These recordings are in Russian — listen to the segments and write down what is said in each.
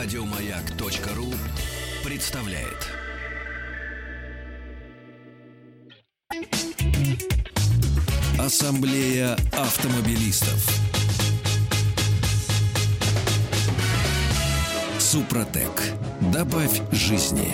Радиомаяк.ру представляет. Ассамблея автомобилистов. Супротек. Добавь жизни.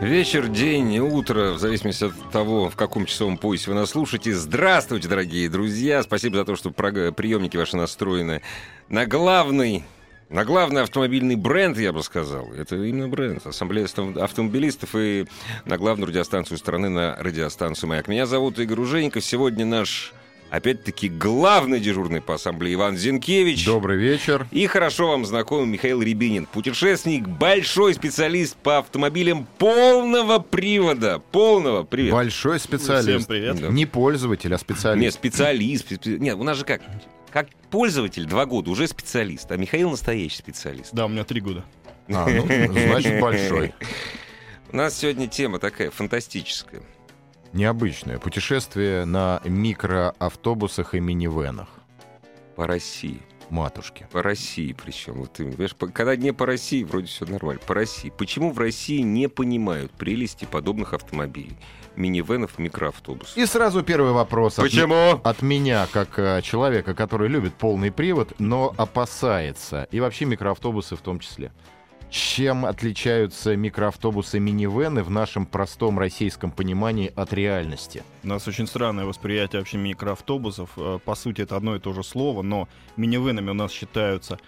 Вечер, день, утро, в зависимости от того, в каком часовом поясе вы нас слушаете. Здравствуйте, дорогие друзья. Спасибо за то, что приемники ваши настроены на главный на главный автомобильный бренд, я бы сказал. Это именно бренд. Ассамблея автомобилистов и на главную радиостанцию страны, на радиостанцию «Маяк». Меня зовут Игорь Ужеников. Сегодня наш Опять-таки, главный дежурный по ассамблее Иван Зинкевич. Добрый вечер. И хорошо вам знакомый Михаил Рябинин. Путешественник, большой специалист по автомобилям полного привода. Полного. Привет. Большой специалист. Всем привет. Да. Не пользователь, а специалист. Нет, специалист. Нет, у нас же как? Как пользователь два года уже специалист, а Михаил настоящий специалист. Да, у меня три года. А, ну, значит, большой. У нас сегодня тема такая фантастическая. Необычное. Путешествие на микроавтобусах и минивенах. По России. Матушки. По России причем. Вот ты, понимаешь, когда не по России, вроде все нормально. По России. Почему в России не понимают прелести подобных автомобилей? минивенов, микроавтобусов. И сразу первый вопрос. Почему? От, от меня, как э, человека, который любит полный привод, но опасается. И вообще микроавтобусы в том числе. Чем отличаются микроавтобусы минивены в нашем простом российском понимании от реальности? У нас очень странное восприятие вообще микроавтобусов. Э, по сути, это одно и то же слово, но минивенами у нас считаются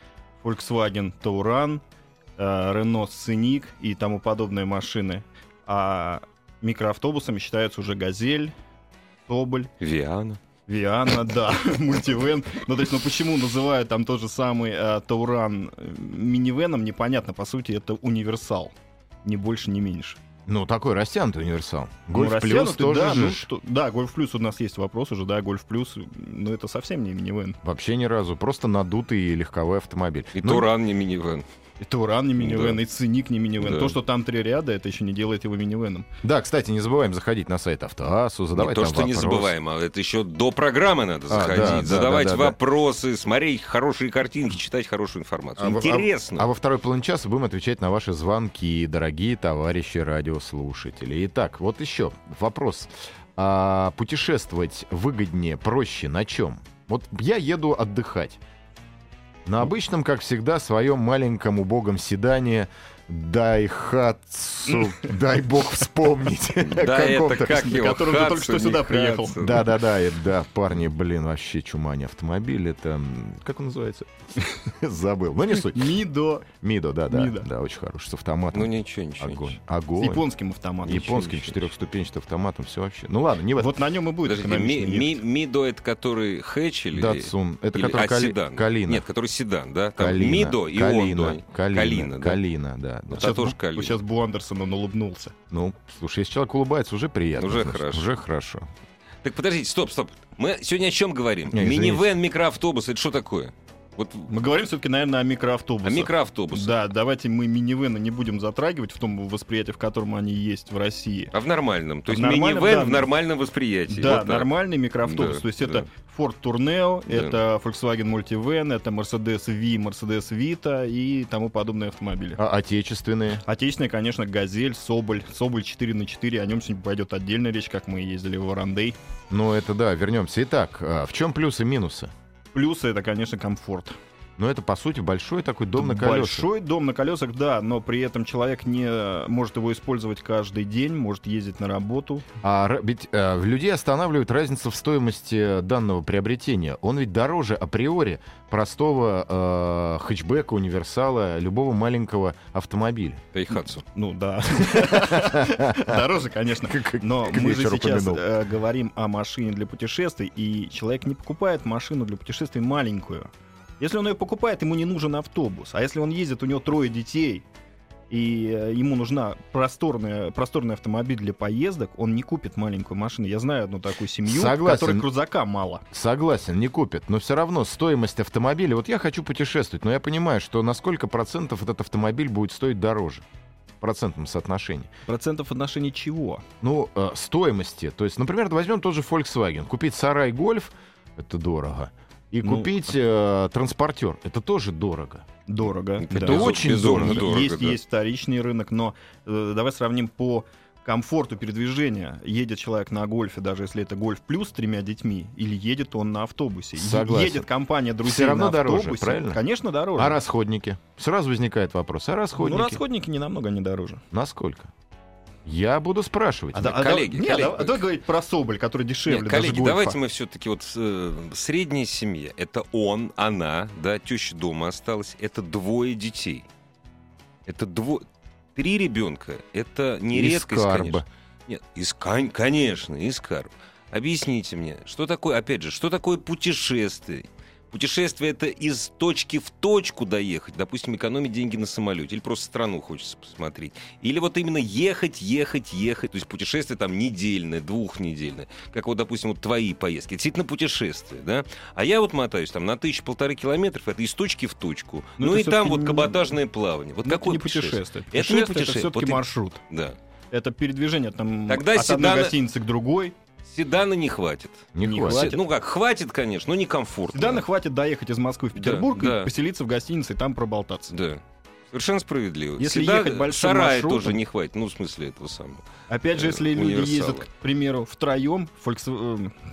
Volkswagen Touran, э, Renault Scenic и тому подобные машины. А микроавтобусами считаются уже «Газель», «Соболь». «Виана». Виана, да, мультивен. Ну, то есть, ну почему называют там тот же самый э, Тауран э, минивеном, непонятно. По сути, это универсал. Ни больше, ни меньше. Ну, такой растянутый универсал. Ну, Гольф ну, плюс тоже да, же. ну, что, да, Гольф плюс у нас есть вопрос уже, да, Гольф плюс, но это совсем не минивен. Вообще ни разу. Просто надутый легковой автомобиль. И Ну, Туран не минивен. И Туран не минивен, Да. и Циник не минивен. Да. То, что там три ряда, это еще не делает его минивеном. Да, кстати, не забываем заходить на сайт Автоасу, Не задавать то, там что не вопросы. забываем, а это еще до программы надо А, заходить, да, да, задавать да, да, да. вопросы, смотреть хорошие картинки, читать хорошую информацию. А во- Интересно. А, а во второй половине часа будем отвечать на ваши звонки, дорогие товарищи радиослушатели. Итак, вот еще вопрос. А путешествовать выгоднее, проще на чем? Вот я еду отдыхать. На обычном, как всегда, своем маленьком убогом седане Дайхатсу, дай бог вспомнить. Да, это как его, которым ты только что сюда приехал. Хадсон. Да, да, да, это, да, парни, блин, вообще чума не автомобиль. Это как он называется? Забыл. Ну не суть. Мидо Мидо, да, да, очень хороший, с автоматом. Ну ничего, ничего. Огонь. ничего. с Огонь. японским автоматом. Японским четырехступенчатым автоматом, все вообще. Ну ладно, не в этом. Вот на нем и будет. Мидо это который хэтч или... Датсун. Это который а. Калина. Нет, который седан, да? Там Калина. Мидо и. Калина. Калина, да. Да. да. Это тоже Бу- Калина. Сейчас Бу Андерсон, он улыбнулся. Ну, слушай, если человек улыбается, уже приятно. Уже значит, хорошо. Уже хорошо. Так подождите, стоп, стоп. Мы сегодня о чем говорим? Не. Минивэн, микроавтобус, это что такое? Вот Мы говорим все-таки, наверное, о микроавтобусах. о микроавтобусах. Да, давайте мы минивены не будем затрагивать в том восприятии, в котором они есть в России. А в нормальном. То В есть нормальном, минивэн да. в нормальном восприятии. Да, Вот так. нормальный микроавтобус. Да, То есть да. это Ford Tourneo, Да. это Volkswagen Multivan, это Mercedes V, Mercedes Vita и тому подобные автомобили. А отечественные? Отечественные, конечно, Газель, Соболь, Соболь 4 на 4 о нем сегодня пойдет отдельная речь, как мы ездили в Варандей. Ну, это да, вернемся. Итак, а в чем плюсы и минусы? Плюсы это, конечно, комфорт. Ну, это, по сути, большой такой дом на колесах. Большой дом на колесах, да, но при этом человек не может его использовать каждый день, может ездить на работу. А ведь э, людей останавливает разница в стоимости данного приобретения. Он ведь дороже априори простого э, хэтчбека, универсала, любого маленького автомобиля. Тайхатсу. Ну да. Дороже, конечно. Но мы же сейчас э, говорим о машине для путешествий, и человек не покупает машину для путешествий маленькую. Если он ее покупает, ему не нужен автобус. А если он ездит, у него трое детей, и э, ему нужна просторная, просторный автомобиль для поездок, он не купит маленькую машину. Я знаю одну такую семью, Согласен. которой крузака мало. Согласен, не купят. Но все равно стоимость автомобиля... Вот я хочу путешествовать, но я понимаю, что на сколько процентов этот автомобиль будет стоить дороже? Процентном соотношении. Процентов в отношении чего? Ну, э, стоимости. То есть, например, возьмем тот же Volkswagen. Купить сарай Гольф — это дорого. И Ну, купить э, транспортер. Это тоже дорого. Дорого. Это да. очень безумно дорого. дорого, есть, да. есть вторичный рынок, но э, давай сравним по комфорту передвижения. Едет человек на гольфе, даже если это гольф плюс с тремя детьми, или едет он на автобусе. Согласен. Едет компания друзей Всё равно на дороже, автобусе. правильно? Конечно, дороже. А расходники? Сразу возникает вопрос. А расходники? Ну, расходники не намного не дороже. Насколько? Я буду спрашивать. А, да- а коллеги, да- не, коллеги. да- а давай говорить про Соболь, который дешевле Нет, даже коллеги, гольфа. давайте мы все-таки вот э, средняя семья. Это он, она, да, теща дома осталась. Это двое детей. Это двое... Три ребенка. Это не Из редкость, Карба. конечно. Нет, из конечно, из Карба. Объясните мне, что такое, опять же, что такое путешествие? Путешествие это из точки в точку доехать, допустим, экономить деньги на самолете, или просто страну хочется посмотреть. Или вот именно ехать, ехать, ехать. То есть путешествие там недельное, двухнедельное. Как вот, допустим, вот твои поездки. Это Действительно путешествие, да? А я вот мотаюсь там на тысячу-полторы километров, это из точки в точку. Ну, Ну, это и там вот не- каботажное плавание. Вот это какое не путешествие? путешествие. Это не Путешествие это все-таки Вот маршрут. Да. Это передвижение там Тогда от одной седана- гостиницы к другой. Седана не хватит. Не не хватит. хватит. Ну как, хватит, конечно, но некомфортно. Седана хватит доехать из Москвы в Да, Петербург да. и поселиться в гостинице и там проболтаться. Да. Совершенно справедливо. Если Седан- ехать большим сарая маршрутом- тоже не хватит, ну, в смысле этого самого. Опять же, Э, если люди ездят, к примеру, втроем в э,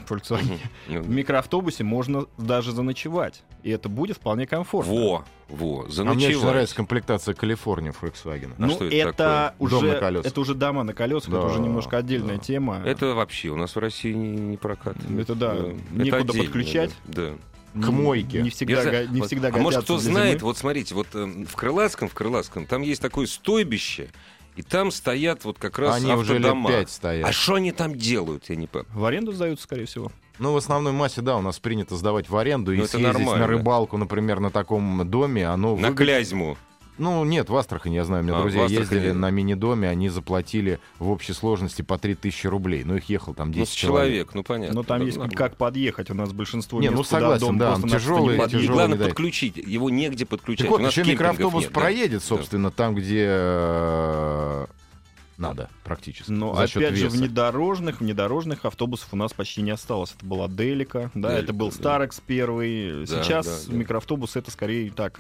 Volkswagen, Ну, в микроавтобусе, можно даже заночевать. И это будет вполне комфортно. Во, во, А мне очень заночевать. нравится комплектация Калифорния Volkswagen. А Ну, что это это, такое? уже Дом на колесах. это уже дома на колесах, это Да, уже немножко отдельная да. тема. Это вообще у нас в России не, не прокатывает. Это да, Это некуда отдельно, подключать. Да. да. К Не- мойке. Не всегда, го- не вот, всегда а может, кто знает, зимы. вот смотрите, вот э, в Крылатском, в Крылатском, там есть такое стойбище, и там стоят вот как раз Они уже лет автодома. пять стоят. А что они там делают, я не понимаю. В аренду сдаются, скорее всего. Ну, в основной массе, да, у нас принято сдавать в аренду и Ну, это съездить нормально. на рыбалку, например, на таком доме, оно На выгодно- Клязьму. Ну, нет, в Астрахани, я знаю, у меня А, друзья ездили на мини-доме, они заплатили в общей сложности по 3000 рублей. Ну, их ехал там 10 Ну, человек. человек, ну понятно. Но там Да, есть нормально. как подъехать. У нас большинство Не, мест, ну, куда согласен, дом да, просто он тяжелый, не тяжелый Главное не подключить, его негде подключать. Так вот, еще микроавтобус нет, да. проедет, Да. собственно, там, где э, надо практически. Но за опять же, веса. внедорожных, внедорожных автобусов у нас почти не осталось. Это была Делика, да, Делика, это был да. Старекс первый. Да, Сейчас да, да. микроавтобус это скорее так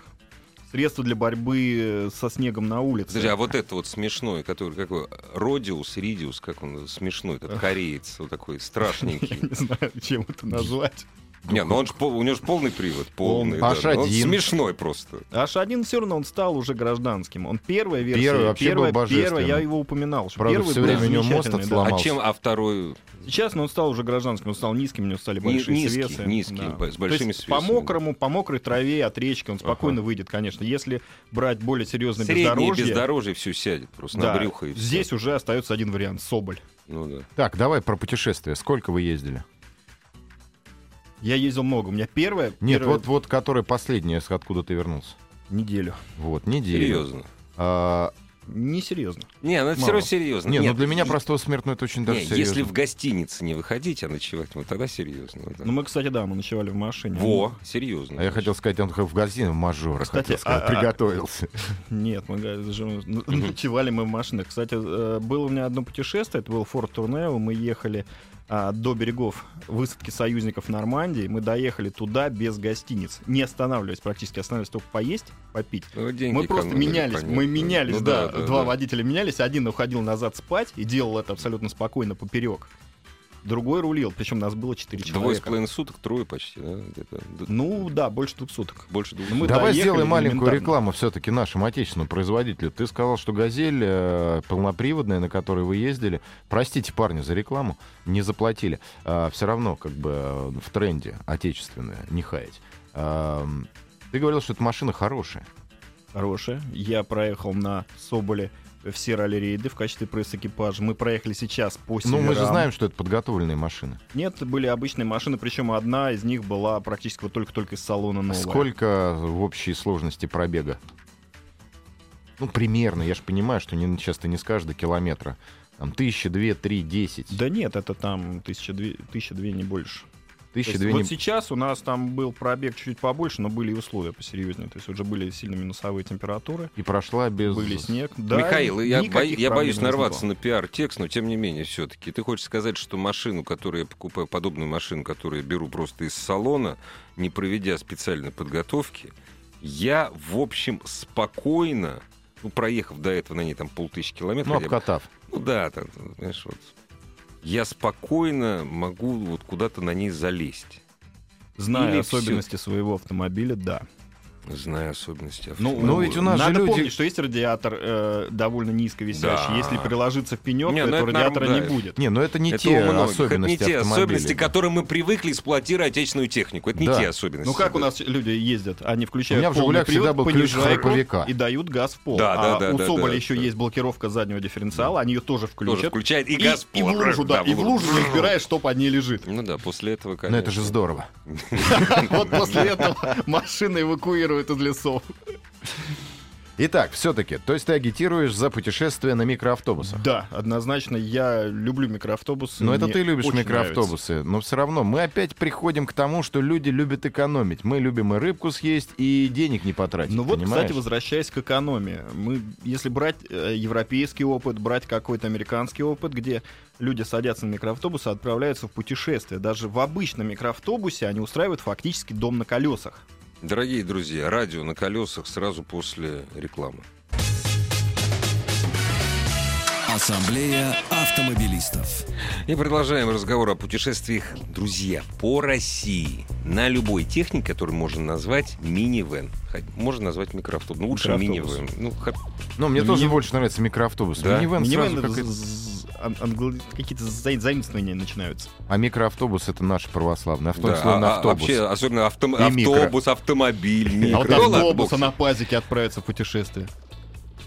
средство для борьбы со снегом на улице. Подожди, а вот это вот смешной, который какой? Родиус, Ридиус, как он смешной, этот кореец, вот такой Я страшненький. не знаю, чем это назвать. Не, ну он ж пол- у него же полный привод, полный. Полный. да. Ну, Он H1. смешной просто. H1 все равно он стал уже гражданским. Он первая версия. Первый вообще первая, был божественный. первая, я его упоминал. Что Правда, первый был время у него мост замечательный, да. отсломался. А чем, а второй Сейчас но он стал уже гражданским, он стал низким, у него стали большие низкий, свесы. низкий, б- с большими То есть По свесами, мокрому, по мокрой траве от речки он спокойно выйдет, конечно. Если брать более серьезное среднее бездорожье, бездорожье все сядет просто да, на брюхо и всё. здесь уже остается один вариант Соболь. Ну да. Так, давай про путешествия. Сколько вы ездили? Я ездил много. У меня первая, Нет, первая вот, вот который последний, с откуда ты вернулся. неделю. Вот, неделю. Серьезно. А, Несерьезно. Не, ну это все равно серьезно. не, ну Нет, для меня и- простого смертного это очень даже не, серьезно. если в гостинице не выходить, а ночевать, ну тогда серьезно. да. Ну, мы, кстати, да, мы ночевали в машине. Во, серьезно. А я хотел сказать, он в гостиной в мажор. Кстати, хотел сказать, а- а- приготовился. Нет, мы ночевали мы в машинах. Кстати, э, было у меня одно путешествие, это был Форт Турнео, мы ехали а, до берегов высадки союзников Нормандии, мы доехали туда без гостиниц, не останавливаясь практически, останавливаясь только поесть, попить. Ну, деньги Мы просто менялись, понятно. мы менялись, Ну да, да, два да. водителя менялись, один уходил назад спать и делал это абсолютно спокойно поперек. Другой рулил, причем нас было четыре Двое с человека. половиной суток, трое почти, да? Ну да, больше двух суток. Больше двух. Ну, мы Давай сделаем маленькую рекламу все-таки нашему отечественному производителю. Ты сказал, что «Газель» э, полноприводная, на которой вы ездили. Простите, парни, за рекламу. Не заплатили. все равно как бы э, в тренде отечественная, не хаять. Эм, ты говорил, что эта машина хорошая. Хорошая. Я проехал на Соболе все ралли-рейды в качестве пресс-экипажа. Мы проехали сейчас по Ну, мы же северам. знаем, что это подготовленные машины. Нет, были обычные машины, причем одна из них была практически вот только-только из салона новая. Сколько в общей сложности пробега? Ну, примерно. Я же понимаю, что не, сейчас ты не скажешь до километра. Там тысяча, две, три, десять. Да нет, это там тысяча две, тысяча две, не больше. Тысячи две вот сейчас у нас там был пробег чуть побольше, но были и условия посерьезнее. То есть уже были сильно минусовые температуры, И прошла без... были снег. Да, Михаил, я, бо- я боюсь нарваться на пиар-текст, но тем не менее все-таки. Ты хочешь сказать, что машину, которую я покупаю, подобную машину, которую я беру просто из салона, не проведя специальной подготовки, я, в общем, спокойно, ну, проехав до этого на ней там полтысячи километров, Ну, бы, обкатав. ну да, там, знаешь, вот, я спокойно могу вот куда-то на ней залезть, Зная Или особенности своего автомобиля, да. Зная особенности. Ну, автомобиля. Ну, ведь у нас же Надо люди- помнить, что есть радиатор э, довольно низко висящий. Да. Если приложиться в пенек, Не, то ну этого это норм- радиатора да. не будет. Не, ну это не это те особенности это не те особенности, да. к которым мы привыкли эксплуатировать отечественную технику. Это не Да. те особенности. Ну как у Да. нас люди ездят? Они включают У меня в полный «Жигулях» всегда привод, был ключ храповика. и дают газ в пол. Да, да, а да, у да, Соболя да, еще да. есть блокировка заднего дифференциала, они ее тоже Тоже включат. включает и И, газ и в лужу, да, и в лужу разбираешь, что под ней лежит. Ну да, после этого, Ну конечно. это же здорово. Вот после этого машина эвакуирует из лесов. Итак, все-таки, то есть ты агитируешь за путешествие на микроавтобусах. Да, однозначно, я люблю микроавтобусы. Но это ты любишь микроавтобусы. Но все равно мы опять приходим к тому, что люди любят экономить. Мы любим и рыбку съесть, и денег не потратить. Ну вот, понимаешь? кстати, возвращаясь к экономии, мы, если брать э, европейский опыт, брать какой-то американский опыт, где люди садятся на микроавтобус и отправляются в путешествие, даже в обычном микроавтобусе они устраивают фактически дом на колесах. Дорогие друзья, радио на колесах сразу после рекламы. Ассамблея автомобилистов. И продолжаем разговор о путешествиях, друзья, по России. На любой технике, которую можно назвать мини-вен. Хоть Можно назвать микроавтобус. Ну, лучше Микроавтобус. мини-вен. Ну, ха- Ну, мне Ну, тоже мини- больше нравится микроавтобус. Да? Минивэн Минивэн сразу это как ан- англ- какие-то за- заимствования начинаются. А микроавтобус это наш православный. А в том да, а- а автобус. вообще, особенно автом- И микро. автобус, автомобиль, микро. А автобуса бог на пазике отправиться в путешествие.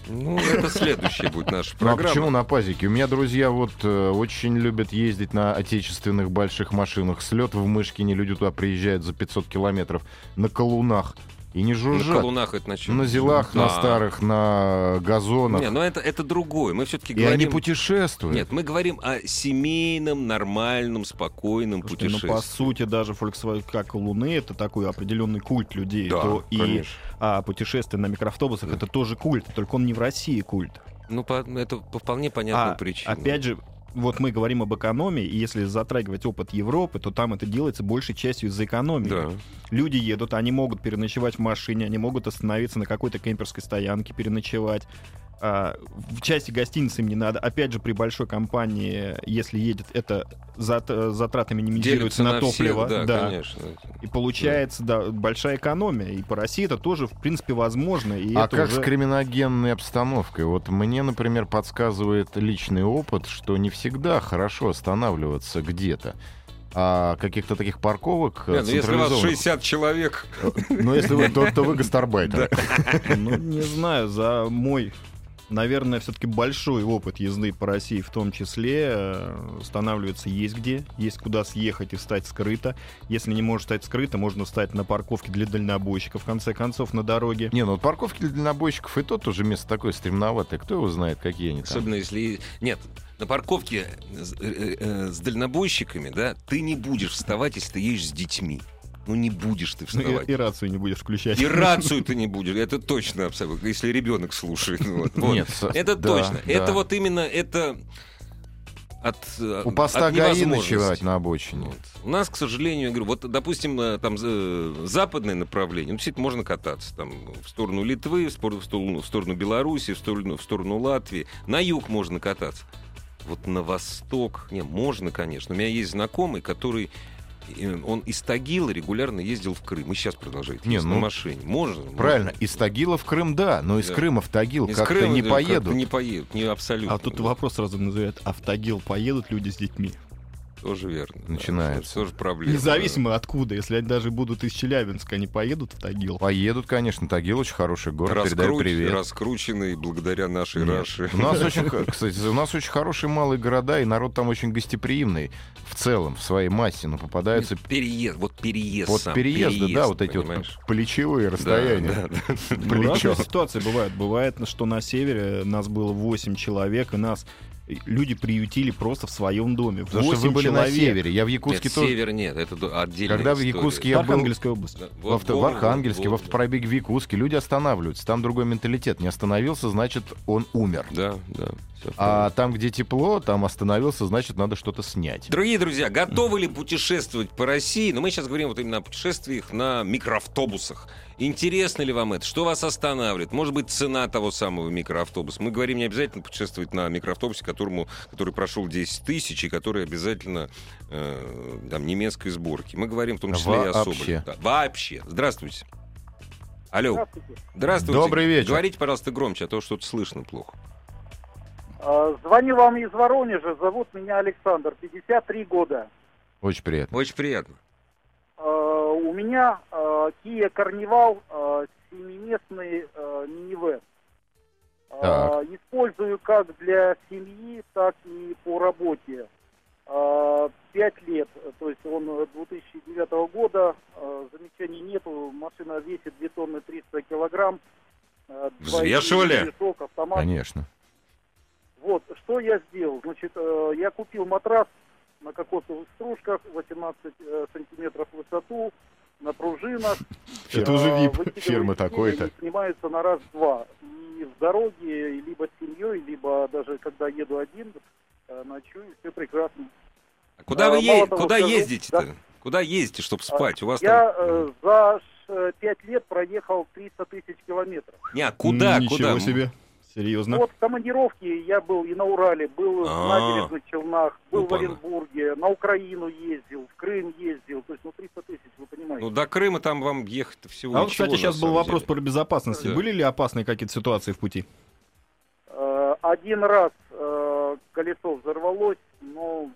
Ну, это следующая будет наша Ну, а почему программа. на пазике? У меня друзья вот э, очень любят ездить на отечественных больших машинах. Слет в Мышкине, люди туда приезжают за 500 километров на колунах. И не На жужжат. колунах это на чем? На зелах, на А. старых, на газонах. Не, ну это, это другое. Мы все-таки и они говорим... путешествуют. Нет, мы говорим о семейном, нормальном, спокойном Слушайте, ну, путешествии. по сути, даже Volkswagen, как Луны, это такой определенный культ людей. Да, то и конечно. а, путешествие на микроавтобусах это тоже культ, только он не в России культ. Ну, по- это по вполне понятным А, причинам. Опять же, вот мы говорим об экономии, и если затрагивать опыт Европы, то там это делается большей частью из-за экономии. Да. Люди едут, они могут переночевать в машине, они могут остановиться на какой-то кемперской стоянке, переночевать. А, в части гостиницы им не надо. Опять же, при большой компании, если едет, это зат- затратами минимизируется Делится на, на топливо. всех, да, да. конечно. И получается, да, большая экономия. И по России это тоже, в принципе, возможно. И а это как уже... с криминогенной обстановкой? Вот мне, например, подсказывает личный опыт, что не всегда хорошо останавливаться где-то. А каких-то таких парковок э, Не, ну, если у вас централизованных- 60 человек, Ну, если вы, то, то вы гастарбайтер. Ну, не знаю, за мой, наверное, все-таки большой опыт езды по России в том числе э, останавливаться есть где, есть куда съехать и встать скрыто. Если не можешь встать скрыто, можно встать на парковке для дальнобойщиков, в конце концов, на дороге. Не, ну вот парковки для дальнобойщиков и то тоже место такое стремноватое. Кто его знает, какие они там. особенно если... Нет, на парковке с, э, э, с дальнобойщиками, да, ты не будешь вставать, если ты едешь с детьми. Ну, не будешь ты Ну, вставать. и, и рацию не будешь включать. И рацию ты не будешь. Это точно абсолютно. Если ребенок слушает. ну Вот, вот. Нет, Это да, точно. да. Это вот именно это от У поста от ГАИ ночевать на обочине. Вот. У нас, к сожалению, я говорю, вот, допустим, э, там э, западное направление, ну, действительно, можно кататься там в сторону Литвы, в сторону, в сторону, в сторону Беларуси, в сторону, в сторону Латвии. На юг можно кататься. Вот на восток, не, можно, конечно. У меня есть знакомый, который он из Тагила регулярно ездил в Крым. И сейчас продолжает Не, ездить ну, на машине. Можно? Правильно, из Тагила в Крым, да, но из Да. Крыма в Тагил Из как-то Крыма, не да, поедут. Не поедут, не абсолютно. А тут вопрос сразу называют, а в Тагил поедут люди с детьми? Тоже верно. да. Начинается. Тоже проблема. Независимо откуда, если они даже будут из Челябинска, они поедут в Тагил. Поедут, конечно, Тагил очень хороший город, Раскруч- передаю привет. Раскрученный благодаря нашей Нет. Раше. У нас очень, кстати, у нас очень хорошие малые города, и народ там очень гостеприимный в целом, в своей массе, но попадаются Переезд, вот переезд вот сам, переезды, да, переезд, вот эти понимаешь? вот плечевые Да, расстояния. да, да. Ну, Плечо. разные ситуации бывают. Бывает, что на севере нас было 8 человек, и нас люди приютили просто в своем доме. Потому что вы были на человек. севере. Я в Якутске Нет, тоже... север нет, это отдельная Когда в. Якутске В я был... Архангельской области. Да, В, авто- в Архангельске, в автопробеге в Якутске люди останавливаются. Там другой менталитет. Не остановился, значит, он умер. Да, да. А там, где тепло, там остановился, значит, надо что-то снять. Дорогие друзья, готовы ли путешествовать по России? Но мы сейчас говорим вот именно о путешествиях на микроавтобусах. Интересно ли вам это? Что вас останавливает? Может быть, цена того самого микроавтобуса? Мы говорим не обязательно путешествовать на микроавтобусе, которому, который прошел 10 тысяч и который обязательно э, там, немецкой сборки. Мы говорим в том числе и о Вообще. Да, вообще. Здравствуйте. Алло. Здравствуйте. Здравствуйте. Добрый вечер. Говорите, пожалуйста, громче, а то что-то слышно плохо. А, Звоню вам из Воронежа. Зовут меня Александр, 53 года. Очень приятно. Очень приятно. А, У меня Kia Carnival а, семиместный минивэн. А, Использую как для семьи, так и по работе. Пять лет, то есть он 2009 года, замечаний нету, машина весит 2 тонны 300 килограмм. Взвешивали? автомат. Конечно. Вот, что я сделал? Значит, э, я купил матрас на кокосовых стружках, 18 э, сантиметров в высоту, на пружинах. Это Э, уже выкидываю фирмы такой-то. они Снимаются на раз-два. И в дороге, либо с семьей, либо даже когда еду один, э, ночую, все прекрасно. А куда А, вы е- того куда ездите-то? да. Куда ездите, чтобы спать? У вас я там... э, за пять лет проехал 300 тысяч километров. Не, а куда, Ничего куда? себе. Серьезно. Вот в командировке я был и на Урале, был в А. набережных Челнах, был в Опа-на. Оренбурге, на Украину ездил, в Крым ездил. То есть, ну, 300 тысяч, вы понимаете. Ну, до Крыма там вам ехать всего А вот, кстати, на сейчас был вопрос деле. про безопасность. Да. Были ли опасные какие-то ситуации в пути? Э, один раз э, колесо взорвалось, но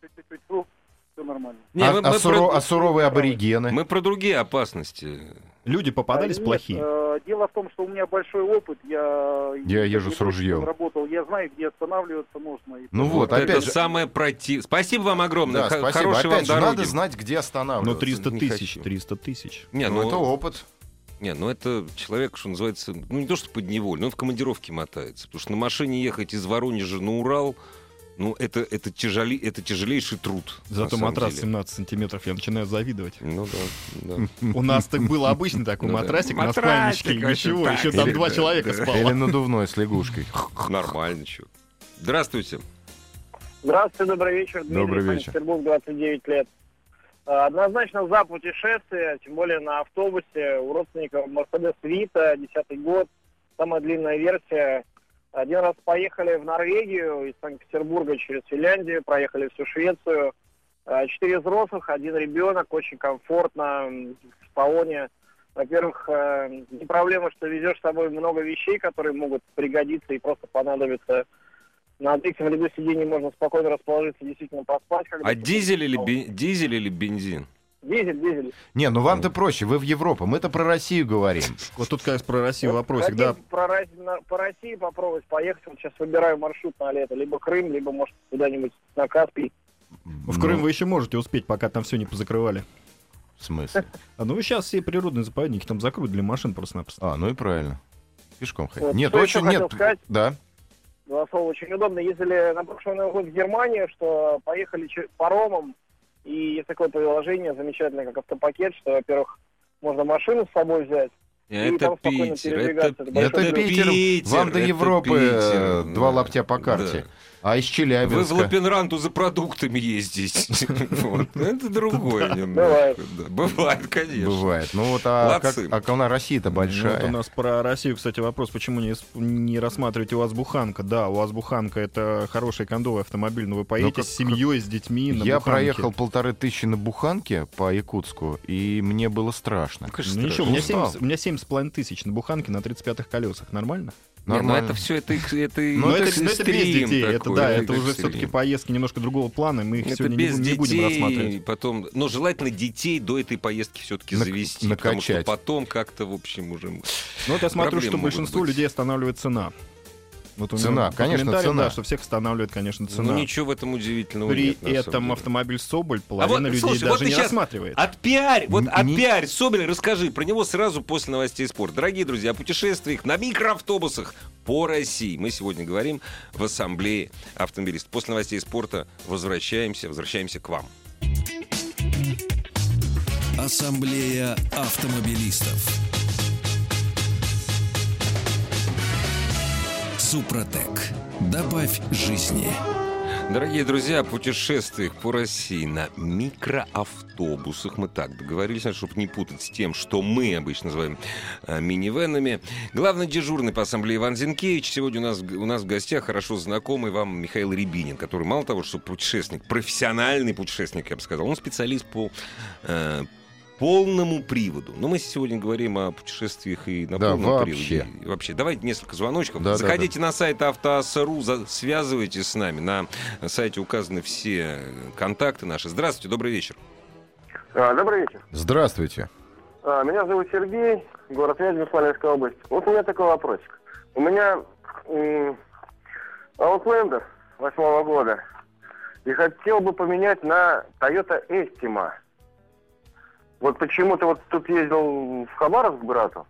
чуть-чуть все нормально. Не, а, мы, а мы суро- про, а суровые аборигены? мы про другие опасности. Люди попадались А, нет, плохие? э, дело в том, что у меня большой опыт. Я, Я езжу с ружьем. Работал, я знаю, где останавливаться можно. и Ну вот, это опять же- самое против. Спасибо вам огромное. Да, Х- спасибо. Хорошей Опять вам же, дороги. надо знать, где Ну, останавливаться. 300 Не тысяч. хочу. 300 тысяч. Не, Ну, ну, это опыт. не, ну это человек, что называется, ну не то что подневольно, он в командировке мотается. Потому что на машине ехать из Воронежа на Урал, ну это, это, тяжелей, это тяжелейший труд. Зато матрас деле. 17 сантиметров, я начинаю завидовать. Ну да, да. У нас так был обычный такой Ну матрасик на спальничке, ничего, еще там два человека спало. Или надувной с лягушкой. Нормально, что. Здравствуйте. Здравствуйте, добрый вечер. Дмитрий, Добрый вечер. Санкт-Петербург, 29 лет. А, Однозначно за путешествие, тем более на автобусе. У родственников Mercedes Vita, 10 год, самая длинная версия. Один раз поехали в Норвегию из Санкт-Петербурга через Финляндию, проехали всю Швецию. А, Четыре взрослых, один ребенок, очень комфортно в салоне. Во-первых, э, не проблема, что везешь с собой много вещей, которые могут пригодиться и просто понадобиться на третьем ряду сидений можно спокойно расположиться, действительно поспать. Когда А дизель или, бен- дизель или бензин? Дизель, дизель. Не, ну вам-то проще, вы в Европу. Мы-то про Россию говорим. Вот тут как раз про Россию Вот вопросик, да. Про, Рос- на- по России попробовать поехать. Вот сейчас выбираю маршрут на лето. Либо Крым, либо, может, куда-нибудь на Каспий. В Ну, Крым вы еще можете успеть, пока там все не позакрывали. В смысле? А ну сейчас все природные заповедники там закроют для машин просто-напросто. А, ну и правильно. Пешком ходить. Вот, Нет, очень нет. сказать? Да. Два слова очень удобно. Ездили на прошлый Новый год в Германию, что поехали паромом. И есть такое приложение замечательное, как автопакет, что, во-первых, можно машину с собой взять. Это там спокойно Питер, передвигаться, это, это большой Это. Питер, вам до это Европы э, Питер, два да. лаптя по карте. Да. А из Вы в Челябинска? Лапенранту за продуктами ездите. Это другое немножко. Бывает. конечно. Бывает. Ну вот, а, как, Молодцы. а она Россия-то Ну, Вот у большая. нас про Россию, кстати, вопрос, почему не, рассматриваете УАЗ Буханка? Да, УАЗ Буханка это хороший кондовый автомобиль, но вы поедете как- с семьей, с детьми на Я проехал полторы тысячи на Буханке по Якутску, и мне было страшно. Конечно, Ну ничего, у у меня семь с половиной тысяч на Буханке на 35-х колесах. Нормально? Не, ну Нормально. это все, это, экс- это, Ну, Но это это, но это без детей. это такой, да, это уже все-таки поездки немножко другого плана, мы их Это сегодня не без бу- не, будем детей, рассматривать. потом, но желательно детей до этой поездки все-таки Нак- завести, потому что накачать. потом как-то, в общем, уже... Ну вот я смотрю, что большинство быть. людей останавливает цена. Вот у Цена, конечно, цена. Да, что всех останавливает, конечно, цена. Ну ничего в этом удивительного При нет, этом деле. автомобиль Соболь половина вот, людей слушай, вот даже ты не рассматривает. Отпиарь, вот Н- не- отпиарь, Соболь, расскажи про него сразу после новостей спорта. Дорогие друзья, о путешествиях на микроавтобусах по России. Мы сегодня говорим в Ассамблее автомобилистов. После новостей спорта возвращаемся, возвращаемся к вам. Ассамблея автомобилистов. Супротек. Добавь жизни. Дорогие друзья, о путешествиях по России на микроавтобусах. Мы так договорились, чтобы не путать с тем, что мы обычно называем э, минивенами. Главный дежурный по ассамблее Иван Зинкевич. Сегодня у нас, у нас в гостях хорошо знакомый вам Михаил Рябинин, который мало того, что путешественник, профессиональный путешественник, я бы сказал, он специалист по э, полному приводу. Но мы сегодня говорим о путешествиях и на Да, полном вообще. приводе. Вообще, давайте несколько звоночков. Да, да, Заходите на сайт автоаса.ру, за- связывайтесь с нами. На сайте указаны все контакты наши. Здравствуйте, добрый вечер. А, Добрый вечер. Здравствуйте. А, Меня зовут Сергей, город Вязьма, Смоленская область. Вот у меня такой вопросик. У меня м, Outlander восьмого года. И хотел бы поменять на Toyota Estima. Вот почему-то вот тут ездил в Хабаровск к брату.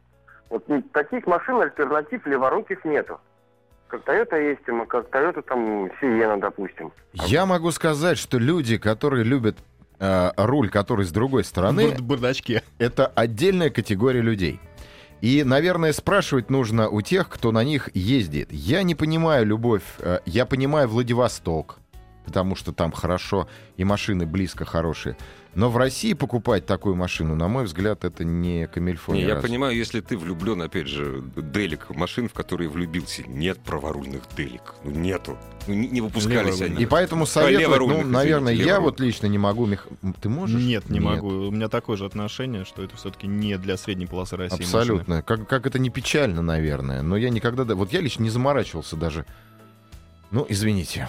Вот таких машин, альтернатив леворуких нету. Как Toyota Estima, как Toyota там Sienna, допустим. Я могу сказать, что люди, которые любят э, руль, который с другой стороны, бардачке. это отдельная категория людей. И, наверное, спрашивать нужно у тех, кто на них ездит. Я не понимаю любовь. э, Я понимаю Владивосток, потому что там хорошо и машины близко хорошие. Но в России покупать такую машину, на мой взгляд, это не камильфо. Не, я разу. понимаю, если ты влюблен, опять же, делик машин, в которые влюбился. Нет праворульных делик. Ну, нету. Ну, не, не выпускались Леворульных. они. И поэтому советовать, леворульных, ну, наверное, извините, я вот лично не могу. Мих- Ты можешь? Нет, не могу. У меня такое же отношение, что это все-таки не для средней полосы России. машины. Абсолютно. Как, как это не печально, наверное. Но я никогда... да- Вот я лично не заморачивался даже. Ну, извините.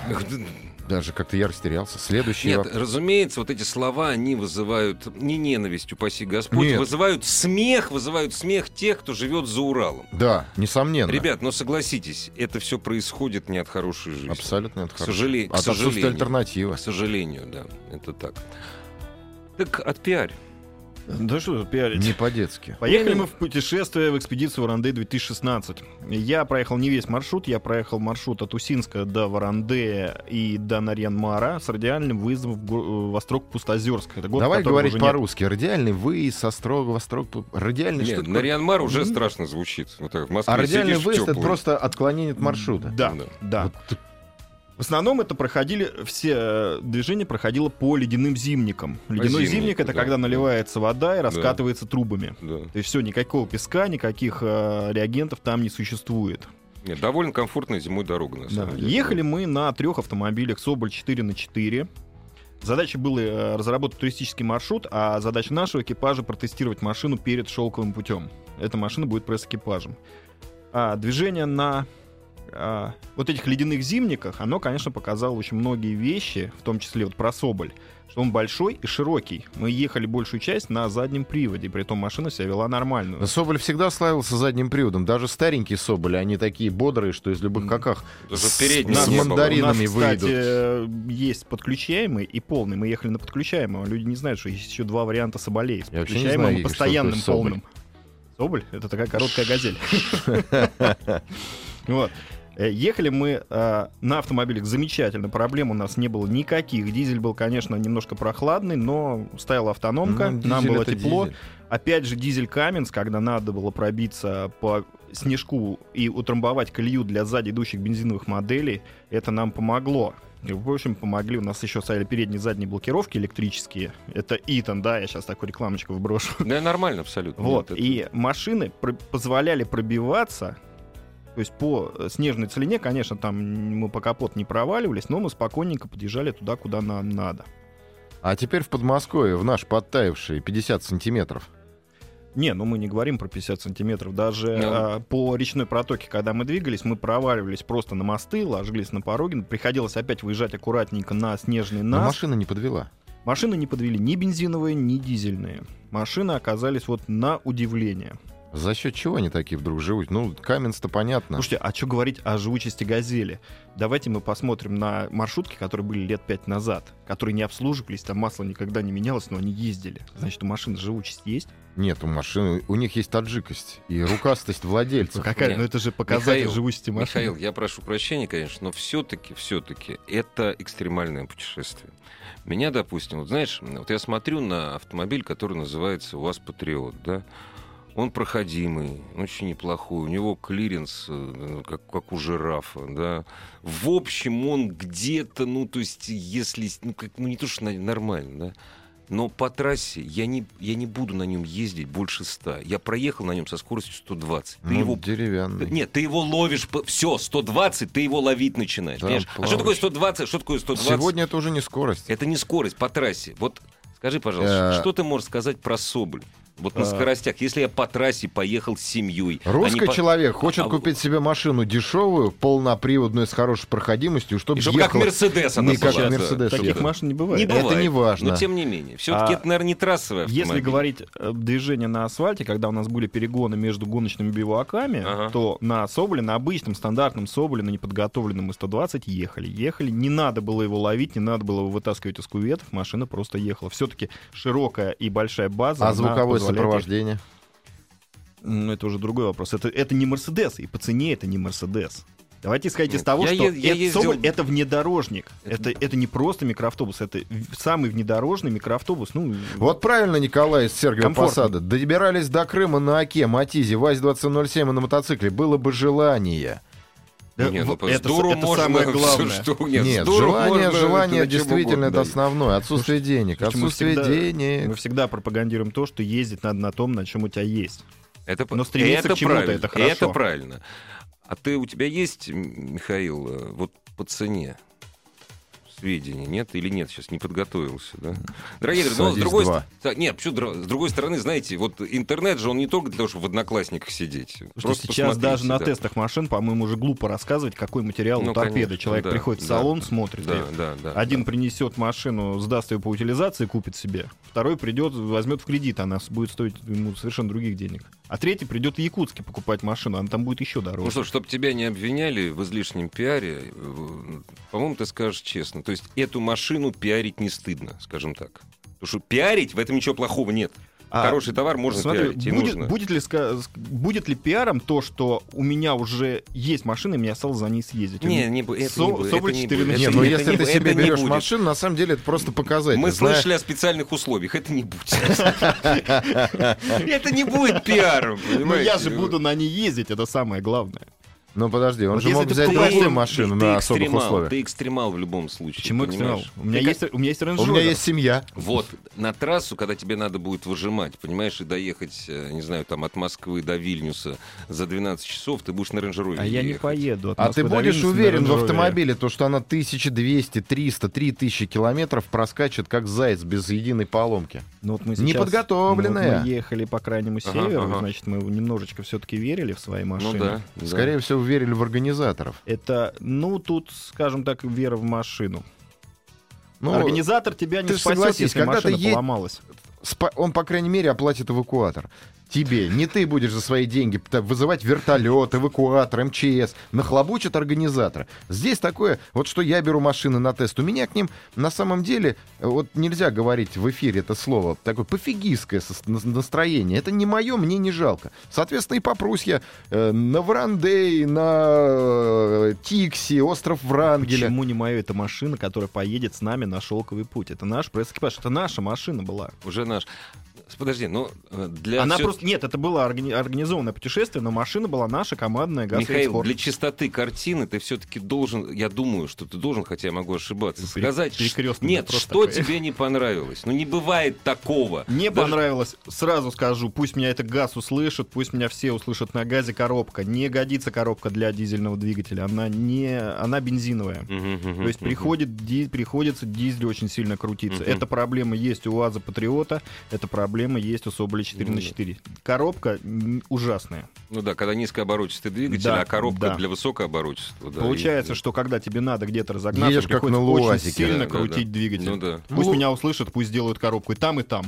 Даже как-то я растерялся. Следующий Нет, вопрос. разумеется, вот эти слова, они вызывают не ненависть, упаси Господь, Нет. вызывают смех, вызывают смех тех, кто живет за Уралом. Да, несомненно. Ребят, но согласитесь, это все происходит не от хорошей жизни. Абсолютно это К, хорошо. сожале- к От отсутствия сожалению. альтернативы. К сожалению, да, это так. Так отпиарь. Да что тут пиарить? Не по-детски. Поехали мы в путешествие в экспедицию Варанде 2016. Я проехал не весь маршрут, я проехал маршрут от Усинска до Варанде и до Нарьян-Мара с радиальным выездом в, го- в Острог Пустозерск. Это город, Давай говорить по-русски. Радиальный выезд со строго вострог. Радиальный что Нет, такое? Нарьянмар уже страшно звучит. Вот так в Москве А радиальный выезд это просто отклонение от маршрута. Да, Да. да. Вот В основном это проходили, все э, движения проходило по ледяным зимникам. Ледяной зимнику, зимник это да, когда да. наливается вода и раскатывается трубами. Да. То есть все, никакого песка, никаких э, реагентов там не существует. Нет, довольно комфортная зимой дорога, на Да. самом деле. Ехали мы на трех автомобилях Соболь 4 на 4. Задача была э, разработать туристический маршрут, а задача нашего экипажа протестировать машину перед шелковым путем. Эта машина будет пресс-экипажем. А движение на а, вот этих ледяных зимниках, оно, конечно, показало очень многие вещи, в том числе вот про Соболь, что он большой и широкий. Мы ехали большую часть на заднем приводе, при этом машина себя вела нормально. Но Соболь всегда славился задним приводом. Даже старенькие Соболи, они такие бодрые, что из любых каках Даже с- с нас, мандаринами кстати, э, есть подключаемый и полный. Мы ехали на подключаемого. Люди не знают, что есть еще два варианта соболей. С подключаемым знаю, и постоянным полным. Соболь? Это такая короткая газель. Вот. Э, Ехали мы э, на автомобилях замечательно, проблем у нас не было никаких. Дизель был, конечно, немножко прохладный, но стояла автономка, Ну, нам было тепло. дизель. Опять же, дизель Каменс, когда надо было пробиться по снежку и утрамбовать колею для сзади идущих бензиновых моделей, это нам помогло. И, в общем, помогли. У нас еще стояли передние и задние блокировки электрические. Это Итан, да, я сейчас такую рекламочку вброшу. Да, нормально абсолютно. Вот. Нет, это- И машины про- позволяли пробиваться. То есть по э, снежной целине, конечно, там мы по капот не проваливались, но мы спокойненько подъезжали туда, куда нам надо. А теперь в Подмосковье, в наш подтаявший 50 сантиметров. Не, ну мы не говорим про 50 сантиметров. Даже Ну. а, по речной протоке, когда мы двигались, мы проваливались просто на мосты, ложились на пороги. Приходилось опять выезжать аккуратненько на снежный Но нас. машина не подвела. Машины не подвели ни бензиновые, ни дизельные. Машины оказались вот на удивление. За счет чего они такие вдруг живут? Ну, Каменс-то понятно. Слушайте, а что говорить о живучести «Газели»? Давайте мы посмотрим на маршрутки, которые были лет пять назад, которые не обслуживались, там масло никогда не менялось, но они ездили. Значит, у машин живучесть есть? Нет, у машины, у них есть таджикость и рукастость владельцев. Ну, какая? Нет. Ну это же показатель Михаил, живучести машины. Михаил, я прошу прощения, конечно, но все-таки, все-таки это экстремальное путешествие. Меня, допустим, вот знаешь, вот я смотрю на автомобиль, который называется УАЗ Патриот, да, он проходимый, очень неплохой, у него клиренс, э, как, как у жирафа, да. В общем, он где-то, ну, то есть, если, ну, как, ну не то, что нормально, да, но по трассе я не, я не буду на нем ездить больше 100. Я проехал на нем со скоростью 120. Ты Ну, его деревянный. нет, ты его ловишь, все, 120, ты его ловить начинаешь. Да, понимаешь? А что такое 120? Что такое 120? Сегодня это уже не скорость. Это не скорость по трассе. Вот скажи, пожалуйста, Э. что ты можешь сказать про Соболь? Вот на А. скоростях, если я по трассе поехал с семьей. Русский а по- человек хочет а- купить себе машину дешевую, полноприводную, с хорошей проходимостью, чтобы И чтобы как Мерседес она Не как. Мерседес. Таких да. машин не бывает. Не Это бывает. не важно. Но тем не менее. Все-таки А это, наверное, не автомобиль. Если говорить э, движение на асфальте, когда у нас были перегоны между гоночными бивуаками, Ага. то на Соболе, на обычном стандартном Соболе, на неподготовленном мы 120 ехали. Ехали, не надо было его ловить, не надо было его вытаскивать из куветов, машина просто ехала. Все-таки широкая и большая база. А позволяет сопровождение? Ну, это уже другой вопрос. Это, это не Мерседес, и по цене это не Мерседес. Давайте исходить из Нет, того, я что е- я это, ездил- Соболь это внедорожник. Это- Это, это, не просто микроавтобус, это самый внедорожный микроавтобус. Ну, Вот правильно Николай из Сергиева. Посада. Добирались до Крыма на Оке, Матизе, ВАЗ-2007 и на мотоцикле. Было бы желание. Да, Не, ну, это, дуру это можно самое главное. что- нет, Нет, желание, можно желание действительно это основное. Отсутствие денег. Слушайте, мы Отсутствие всегда- денег. Мы всегда пропагандируем то, что ездить надо на том, на чем у тебя есть. Это, Но стремиться это к чему-то правильно, это хорошо. Это правильно. А ты, у тебя есть, Михаил, э, вот по цене сведения, нет или нет? Сейчас не подготовился, да? Дорогие друзья, ну, с другой, два. ст- нет, почему с другой стороны, знаете, вот интернет же, он не только для того, чтобы в одноклассниках сидеть. Что Просто сейчас даже на да. тестах машин, по-моему, уже глупо рассказывать, какой материал Ну, у торпеды. конечно, Человек да, приходит в да, салон, да. смотрит. Да, её. да, да. Один да. принесет машину, сдаст ее по утилизации, купит себе. Второй придет, возьмет в кредит, она будет стоить ему совершенно других денег. А третий придет в Якутске покупать машину, она там будет еще дороже. Ну что, чтобы тебя не обвиняли в излишнем пиаре, э, по-моему, ты скажешь честно. То есть эту машину пиарить не стыдно, скажем так. Потому что пиарить в этом ничего плохого нет. А, Хороший товар можно Смотри, пиарить, и будет, нужно. будет, ли, будет ли пиаром то, что у меня уже есть машина, и мне осталось за ней съездить? Не, не, это Со- не будет. Соболь это не 4 на будет. Не, ну не- если это ты себе берешь будет. машину, на самом деле это просто показатель. Мы Зная- слышали о специальных условиях. Это не будет. Это не будет пиаром, Ну понимаете? я же буду на ней ездить, это самое главное. Ну подожди, он Вот же мог ты взять покупаешь- другую Ты- машину ты на особых экстремал, условиях. Ты экстремал в любом случае. Почему экстремал? понимаешь? У меня, Ты есть, у меня есть Range У меня есть семья. Вот, на трассу, когда тебе надо будет выжимать, понимаешь, и доехать, э, не знаю, там от Москвы до Вильнюса за 12 часов, ты будешь на рейндж А я не поеду. от А ты будешь уверен в автомобиле, то, что она 1200, 300, 3000 километров проскачет, как заяц, без единой поломки? Ну, вот мы Неподготовленная. ну, вот мы ехали по крайнему Ага, северу, ага. значит, мы немножечко все-таки верили в свои машины. Ну да. да. Скорее всего, верили в организаторов. Это, ну, тут, скажем так, вера в машину. Ну, Организатор тебя не ты спасет, если когда машина ты е- поломалась. он, по крайней мере, оплатит эвакуатор. Тебе. Не ты будешь за свои деньги вызывать вертолет, эвакуатор, МЧС. Нахлобучат организатора. Здесь такое, вот что я беру машины на тест. У меня к ним на самом деле, вот нельзя говорить в эфире это слово, такое пофигистское настроение. Это не мое, мне не жалко. Соответственно, и попрусь я э, на Врандей, на э, Тикси, остров Врангеля. Почему не моя эта машина, которая поедет с нами на шелковый путь? Это наш пресс-экипаж, это наша машина была. Уже наш. Подожди, ну э, для Она всё- просто нет, это было органи- организованное путешествие, но машина была наша командная Михаил, газоэкспорт. для чистоты картины ты все-таки должен, я думаю, что ты должен, хотя я могу ошибаться, Пере- сказать, перекрёстный нет, что такой. тебе не понравилось. Ну не бывает такого. Мне Даже- понравилось, сразу скажу, пусть меня это газ услышит, пусть меня все услышат на газе коробка. Не годится коробка для дизельного двигателя, она не, она бензиновая. Мгм, мгм, То есть мгм. приходит, ди- приходится дизель очень сильно крутиться. Мгм. Эта проблема есть у УАЗа Патриота, эта проблема есть у Соболя 4 Ну на да. 4. Коробка ужасная. Ну да, когда низкооборотистый двигатель, Да, а коробка да. для высокооборотистого. да, Получается, и- что когда тебе надо где-то разогнаться, Едешь как на очень сильно Да, да, крутить да. двигатель. Ну да. Пусть Ну, меня услышат, пусть сделают коробку и там, и там.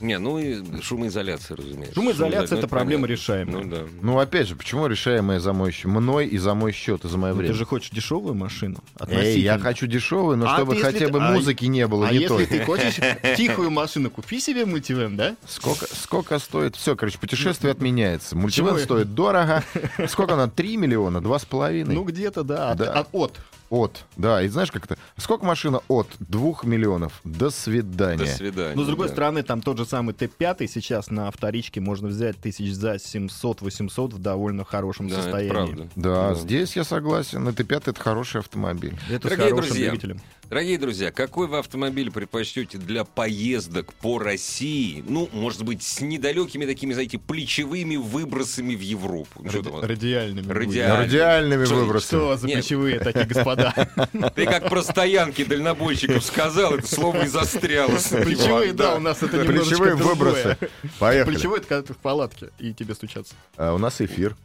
Не, ну и шумоизоляция, разумеется. Шумоизоляция — это проблема понятно. решаемая. Ну да. Ну, опять же, почему решаемая за мой счет? Мной и за мой счет, и за мое Ну, время. ты же хочешь дешевую машину? Эй, я хочу дешевый, но А чтобы хотя ты- бы а- музыки не было, А не если той. ты хочешь тихую машину, купи себе мультивен, да? Сколько, сколько стоит? Все, короче, путешествие отменяется. Мультивен стоит дорого. Сколько она? 3 миллиона? Два с половиной? Ну, где-то, да. От- Да. от- От. От. Да, и знаешь, как это? Сколько машина от? Двух миллионов. До свидания. До свидания. Но, с другой да. стороны, там тот же самый Т5 сейчас на вторичке можно взять тысяч за 700-800 в довольно хорошем Да, это состоянии. правда. Да, здесь я согласен. Это пятый это хороший автомобиль. Это Дорогие с хорошим друзья, двигателем. Дорогие друзья, какой вы автомобиль предпочтете для поездок по России? Ну, может быть, с недалекими такими, знаете, плечевыми выбросами в Европу. Ну, что там? Радиальными. Радиальными. Радиальными Что- выбросами. Что за Нет. плечевые такие господа? Ты как про стоянки дальнобойщиков сказал, это слово и застряло. Плечевые, да, у нас это Плечевые выбросы. Поехали. Плечевой — это когда ты в палатке, и тебе стучатся. А, у нас эфир.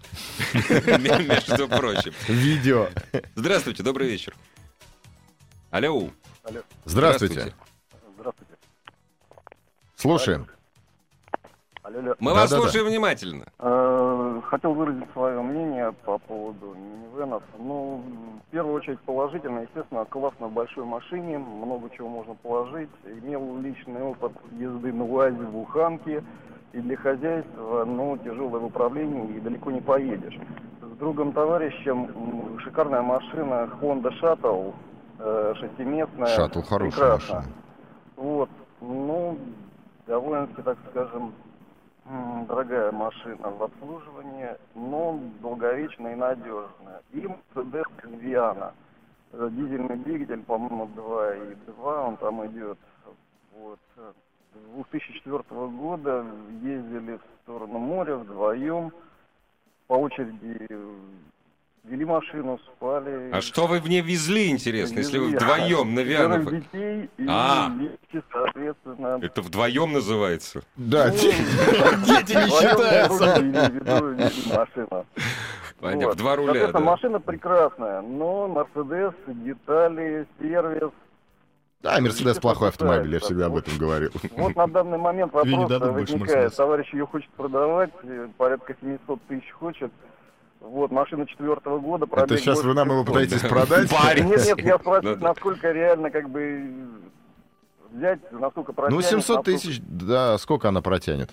Между прочим. Видео. Здравствуйте, добрый вечер. Алло. Здравствуйте. Здравствуйте. Слушаем. Алло, алло. Мы вас Да-да-да. слушаем внимательно. Э, Хотел выразить свое мнение по поводу минивенов. Ну, в первую очередь положительно, естественно, классно в большой машине, много чего можно положить. Имел личный опыт езды на УАЗе в Буханке, и для хозяйства, ну, тяжелое в управлении, и далеко не поедешь. С другом товарищем шикарная машина Honda Shuttle, шестиместная. Шаттл хорошая прекрасно. машина. Вот, ну, довольно-таки, так скажем, дорогая машина в обслуживании, но долговечная и надежная. И Mercedes Viana. Э, Дизельный двигатель, по-моему, 2,2, он там идет. Вот. э, 2004 года ездили в сторону моря вдвоем, по очереди э, вели машину, спали. А что вы в ней везли, интересно, если вы Везли. вдвоем на Вианов? детей и А. вместе, соответственно, Это вдвоем называется? Да, Ну, Дети не считаются. Понятно, Вот. в два руля, Соответственно, да. машина прекрасная, но Мерседес, детали, сервис. Да, Мерседес плохой автомобиль, я всегда об этом говорил. Вот на данный момент вопрос возникает. Товарищ ее хочет продавать, порядка 700 тысяч хочет. Вот, машина четвертого года. Это сейчас вы нам его 800. пытаетесь продать? Парень. Нет, нет, я спросил, Да-да. насколько реально как бы взять, насколько протянет. Ну, 700 насколько- тысяч, да, сколько она протянет?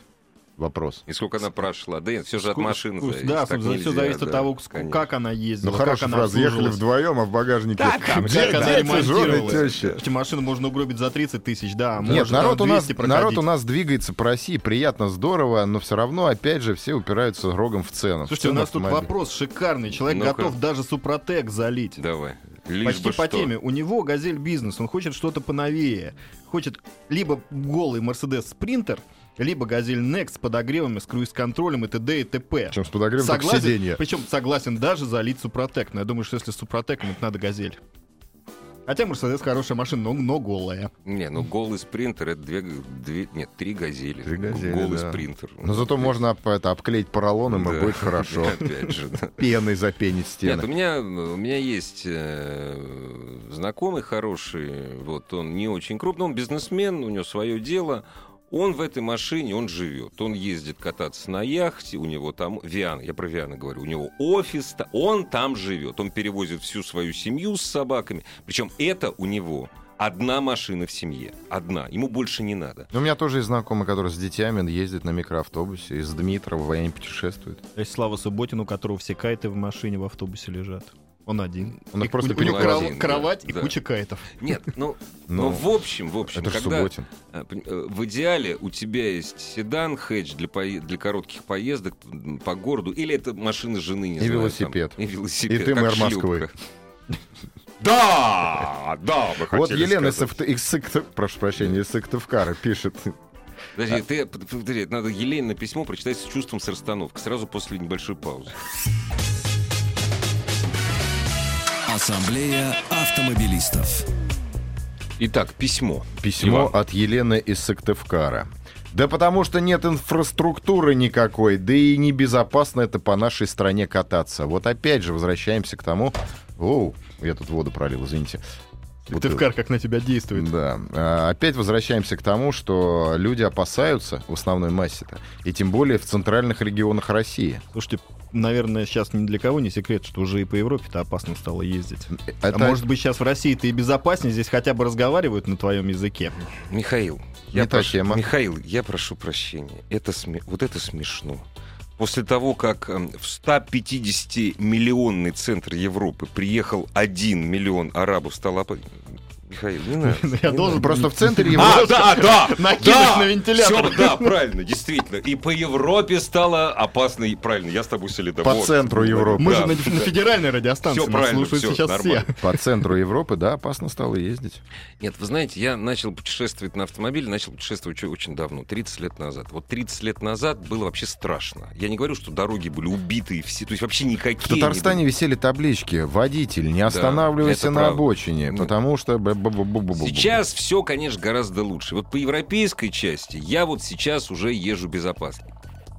Вопрос. И сколько она прошла? Да нет, все же от Ску- машины ску- зависит. Да, так собственно, все нельзя, зависит от да, того, ск- конечно. как она ездила, Ну, как хорошая она фраза. Ехали обслуживалась. вдвоем, а в багажнике... Да, там, Дети, как она дети, жены. Эти машины можно угробить за 30 тысяч, да. Нет, может, народ у, нас, 200 народ проходить. у нас двигается по России, приятно, здорово, но все равно, опять же, все упираются рогом в цену. в Слушайте, у цену нас тут автомобиля. вопрос шикарный. Человек Ну-ка. готов даже Супротек залить. Давай. Лишь Почти бы по что. теме. У него газель бизнес, он хочет что-то поновее. Хочет либо голый Mercedes Sprinter, либо газель Next с подогревами, с круиз-контролем и т.д. и т.п. Причем с подогревом Согласен, сиденья. причем согласен даже залить Супротек. Но я думаю, что если с Супротеком, это надо газель. Хотя Mercedes хорошая машина, но, но голая. Не, ну голый спринтер это две, две нет, три газели. Три газели, голый да. спринтер. Но зато можно об- это, обклеить поролоном, и Да. будет хорошо. Опять же, да. Пеной запенить Нет, у стены. меня, у меня есть э, знакомый хороший, вот он не очень крупный, он бизнесмен, у него свое дело. Он в этой машине, он живет. Он ездит кататься на яхте, у него там Виан, я про Виана говорю, у него офис, он там живет. Он перевозит всю свою семью с собаками. Причем это у него одна машина в семье. Одна. Ему больше не надо. У меня тоже есть знакомый, который с детьми ездит на микроавтобусе, из Дмитрова, и они путешествуют. Есть Слава Субботин, у которого все кайты в машине в автобусе лежат. Он один. Он И просто у него кров- Один, да, кровать и да. куча кайтов. Нет, ну, Ну, но в общем, в общем, Это когда Субботин. э, э, в идеале у тебя есть седан, хедж для, пое- для коротких поездок по городу, или это машина жены, не И знаю, там, велосипед. и велосипед. И ты мэр. Москвы. Да, да, вы Вот Елена из, прошу прощения, из Сыктывкара пишет. Подожди, ты, п- подожди, надо Елене письмо прочитать с чувством с расстановкой, сразу после небольшой паузы. Ассамблея автомобилистов. Итак, письмо. Письмо Иван. от Елены из Сыктывкара. Да потому что нет инфраструктуры никакой, да и небезопасно это по нашей стране кататься. Вот опять же возвращаемся к тому... Оу, я тут воду пролил, извините. Вот ТФК как на тебя действует. Да. А, Опять возвращаемся к тому, что люди опасаются в основной массе-то, и тем более в центральных регионах России. Слушайте, наверное, сейчас ни для кого не секрет, что уже и по Европе-то опасно стало ездить. Это- А может быть, сейчас в России-то и безопаснее, здесь хотя бы разговаривают на твоем языке. Михаил, я прошу, тема. Михаил, я прошу прощения. Это сме- вот это смешно. После того, как эм, в 150-миллионный центр Европы приехал 1 миллион арабов, стало Михаил, не надо. Я не должен надо. Просто в центре А, Европы... да, да, Накинуть да, на вентилятор. да, правильно, действительно. И по Европе стало опасно, и правильно, я с тобой солидарен. По центру Европы. Мы Да, же на, да. на федеральной радиостанции, Всё нас слушают всё, сейчас нормально. все. По центру Европы, да, опасно стало ездить. Нет, вы знаете, я начал путешествовать на автомобиле, начал путешествовать очень давно, 30 лет назад. Вот 30 лет назад было вообще страшно. Я не говорю, что дороги были убитые все, то есть вообще никакие. В Татарстане висели таблички «Водитель, не останавливайся на правда. обочине», Ну, потому что... Сейчас все, конечно, гораздо лучше. Вот по европейской части я вот сейчас уже езжу безопасно.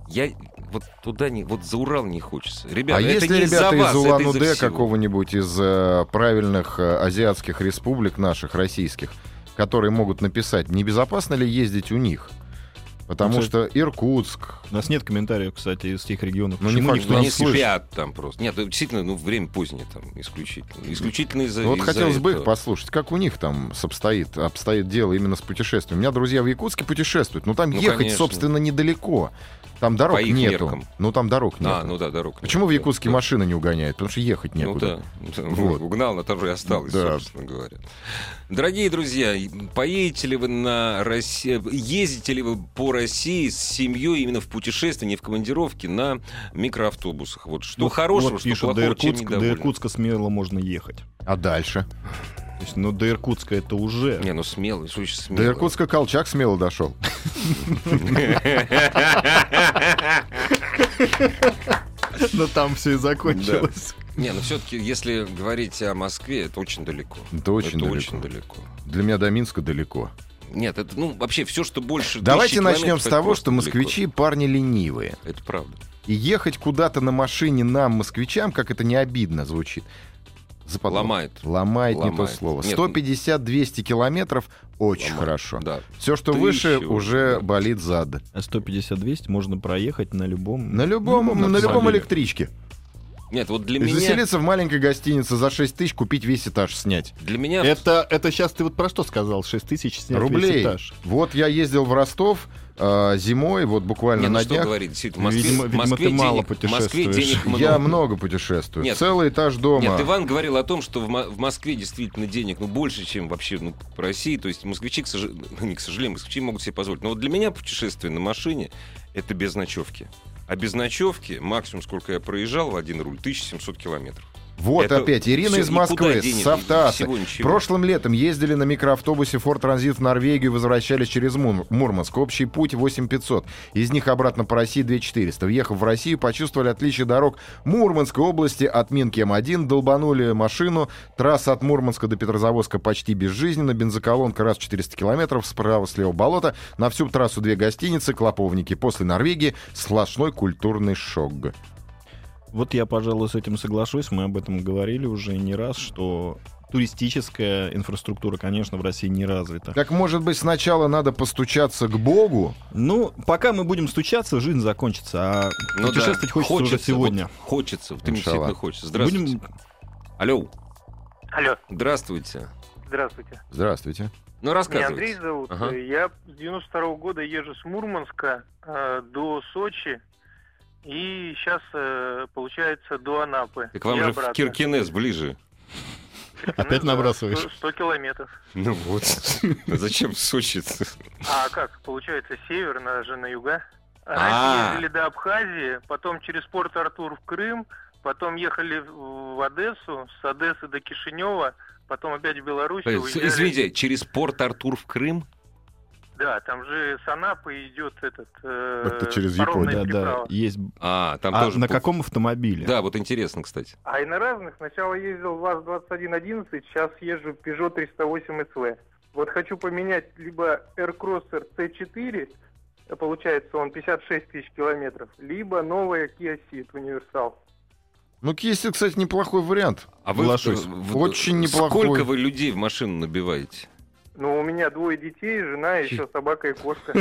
Я вот туда не, вот за Урал не хочется. Ребята, а это если не ребята вас, из Улан-Удэ какого-нибудь из э, правильных э, азиатских республик наших, российских, которые могут написать, небезопасно ли ездить у них? Потому Ну, что Иркутск, У нас нет комментариев, кстати, из тех регионов. Ну, не факт, никто что Ну, нас они слышит. спят там просто. Нет, это действительно, ну, время позднее там, исключительно. Исключительно из-за Ну, вот из-за хотелось бы их этого. послушать, как у них там обстоит, обстоит дело именно с путешествием. У меня друзья в Якутске путешествуют, но там Ну, ехать, конечно. собственно, недалеко. Там дорог По их нету. меркам. Ну, там дорог нету. А, ну да, дорог. Почему в нет. Якутске Да. машины не угоняют? Потому что ехать Ну некуда. да, Вот. угнал, на том же и осталось, Да. собственно говоря. Дорогие друзья, поедете ли вы на Россию, ездите ли вы по России с семьей именно в путешествии, не в командировке, на микроавтобусах? Вот что Ну, хорошего, вот что пишут, до плохого, чем Иркутска, до. Иркутска смело можно ехать. А дальше? То есть, ну, до Иркутска это уже... Не, ну смело, что очень смело. До Иркутска Колчак смело дошел. Но там все и закончилось. Не, ну все-таки, если говорить о Москве, это очень далеко. Это очень это далеко. очень далеко. Для меня до Минска далеко. Нет, это, ну, вообще все, что больше... Давайте 1000 начнем с того, что москвичи парни ленивые. далеко. Это правда. И ехать куда-то на машине нам, москвичам, как это не обидно звучит. Западло. Ломает. Ломает, не то Ломает. слово. Нет, 150-200 километров очень Ломает. хорошо. Да. Все, что Тысячу, выше, уже да. болит зад. А 150-200 можно проехать на любом... На любом, на любом автомобиле. электричке. Нет, вот для И меня... заселиться в маленькой гостинице за 6 тысяч, купить весь этаж, снять. Для меня... Это, это сейчас ты вот про что сказал? 6 тысяч снять весь Рублей. этаж. Вот я ездил в Ростов э, зимой, вот буквально Не, ну на что днях. говорить, действительно, в Москве, Видимо- в видимо, Москве ты мало денег, в Москве путешествуешь. денег много. Я много путешествую. Нет. Целый этаж дома. Нет, Иван говорил о том, что в, в Москве действительно денег ну, больше, чем вообще ну, по России. То есть москвичи, к сожалению, не к сожалению, москвичи могут себе позволить. Но вот для меня путешествие на машине — это без ночевки. А без ночевки, максимум, сколько я проезжал в один руль, 1700 километров. Вот Это опять Ирина из Москвы, с автоассы. Прошлым летом ездили на микроавтобусе Ford Transit в Норвегию, возвращались через Мур- Мурманск. Общий путь 8500. Из них обратно по России 2400. Въехав в Россию, почувствовали отличие дорог Мурманской области от Минки М1, долбанули машину. Трасса от Мурманска до Петрозаводска почти безжизненно. Бензоколонка раз в 400 километров, справа-слева болото. На всю трассу две гостиницы, клоповники. После Норвегии сплошной культурный шок. Вот я, пожалуй, с этим соглашусь. Мы об этом говорили уже не раз, что туристическая инфраструктура, конечно, в России не развита. Так, может быть, сначала надо постучаться к Богу? Ну, пока мы будем стучаться, жизнь закончится, а Ну да, путешествовать хочется, уже сегодня. вот хочется, вот именно действительно хочется. Здравствуйте. Будем... Алло, Алло, здравствуйте. здравствуйте. Здравствуйте. Ну, Меня рассказывайте. Андрей зовут. Ага. Я с 92 года езжу с Мурманска э, до Сочи. И сейчас, э, получается, до Анапы. Так вам И же обратно. в Киркинес ближе. Опять Ну набрасываешь. 100, 100 километров. Ну вот. Зачем Сочи? А как? Получается, север, надо же на юга. А. Раньше ездили до Абхазии, потом через порт Артур в Крым, потом ехали в Одессу, с Одессы до Кишинева, потом опять в Беларусь. Извините, через порт Артур в Крым? Да, там же с Анапы идет этот... э, Это через паромная Японию. Да, да, есть. А, там А тоже... на по- каком автомобиле? Да, вот интересно, кстати. А и на разных. Сначала ездил ВАЗ-2111, сейчас езжу Peugeot 308 SV. Вот хочу поменять либо Aircrosser C4, э, получается он 56 тысяч километров, либо новая Kia Ceed универсал. Ну, Киев, кстати, неплохой вариант. А вы Соглашусь. в- Очень неплохой. Сколько вы людей в машину набиваете? Ну, у меня двое детей, жена, еще собака и кошка.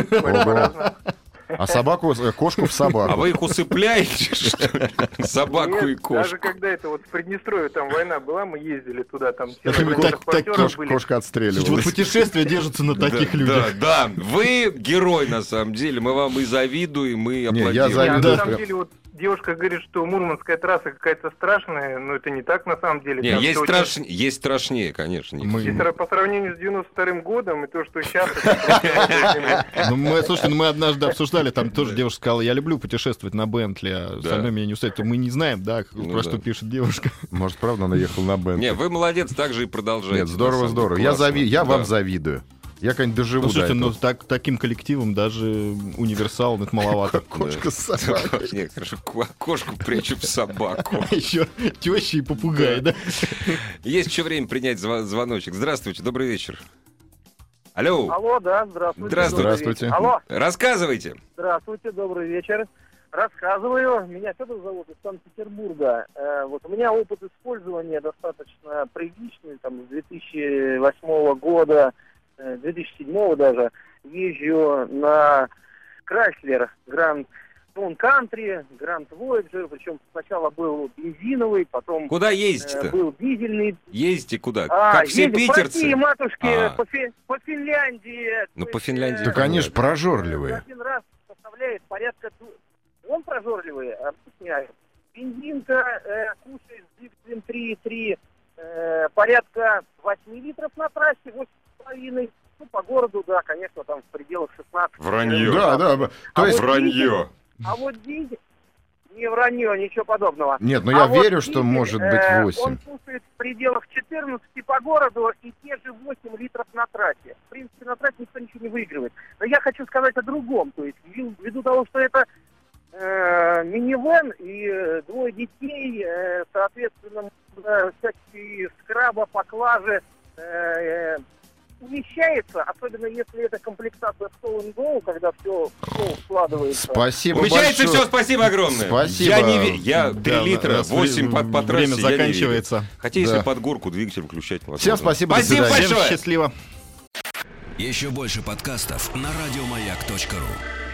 А собаку, кошку в собаку. А вы их усыпляете, что ли? Собаку и Нет, Даже кошку. когда это вот в Приднестровье там война была, мы ездили туда, там так- репортеры Кош- были. кошка Вот отстреливалась. путешествия держатся на таких Да, людях. Да, да, вы герой на самом деле. Мы вам и завидуем, и я аплодируем. Не, а завидую. на самом деле, вот девушка говорит, что Мурманская трасса какая-то страшная, но это не так на самом деле. Не, Там есть, всё очень- страш... есть страшнее, конечно. Мы- И по сравнению с 92 годом, и то, что сейчас... Ну, мы, слушайте, ну, мы однажды обсуждали, там тоже девушка сказала, я люблю путешествовать на Бентли, а остальное меня не устраивает. То Мы не знаем, да, Ну про что пишет девушка. Может, правда, она ехала на Бентли? Не, вы молодец, так же и продолжаете. Нет, здорово, здорово. Я, вам завидую. Я как-нибудь доживу Ну, слушайте, до ну, этого. так, таким коллективом даже универсал, ну, это маловато. Кошка с собакой. Не, хорошо, ко- кошку прячу в собаку. Еще теща и попугай, да? Есть еще время принять звоночек. Здравствуйте, добрый вечер. Алло, Алло, да, здравствуйте. Здравствуйте. Здравствуйте. Алло, рассказывайте. здравствуйте, добрый вечер. Рассказываю. Меня Федор зовут из Санкт-Петербурга. Э, вот у меня опыт использования достаточно приличный, там, с 2008 года, 2007 даже. Езжу на Chrysler Grand Town Country, Grand Voyager, причем сначала был бензиновый, потом Куда э, ездите-то? был дизельный, Ездите куда? а, как все по питерцы? России, матушки, А. по, Фи- по Финляндии. Ну, по Финляндии э, Так они ж прожорливые. Один раз составляет порядка... Он прожорливый, объясняю. Бензинка э, кушает с двигателем 3,3 э, порядка 8 литров на трассе, 8,5. Ну, по городу, да, конечно, там в пределах 16. Вранье. Да, да. То А есть, вот Вранье. А вот дизель... Не вранье, ничего подобного. нет, ну А я вот верю, что дизель, может быть э, 8. Он кушает в пределах 14 по городу и те же 8 литров на трассе. В принципе, на трассе никто ничего не выигрывает. Но я хочу сказать о другом. То есть, ввиду ввиду того, что это э, минивэн и э, двое детей, э, соответственно, э, всякие скраба, поклажи, э, э, умещается, особенно если это комплектация Stone and Go, когда все складывается. Спасибо Умещается большое. все, спасибо огромное. Спасибо. Я не ве- Я 3 Да, литра, раз 8 вре- по, по трассе. Время заканчивается. Хотя если Да. под горку двигатель включать возможно. Всем спасибо, Спасибо свидания. Всем большое. счастливо. Еще больше подкастов на радиомаяк.ру.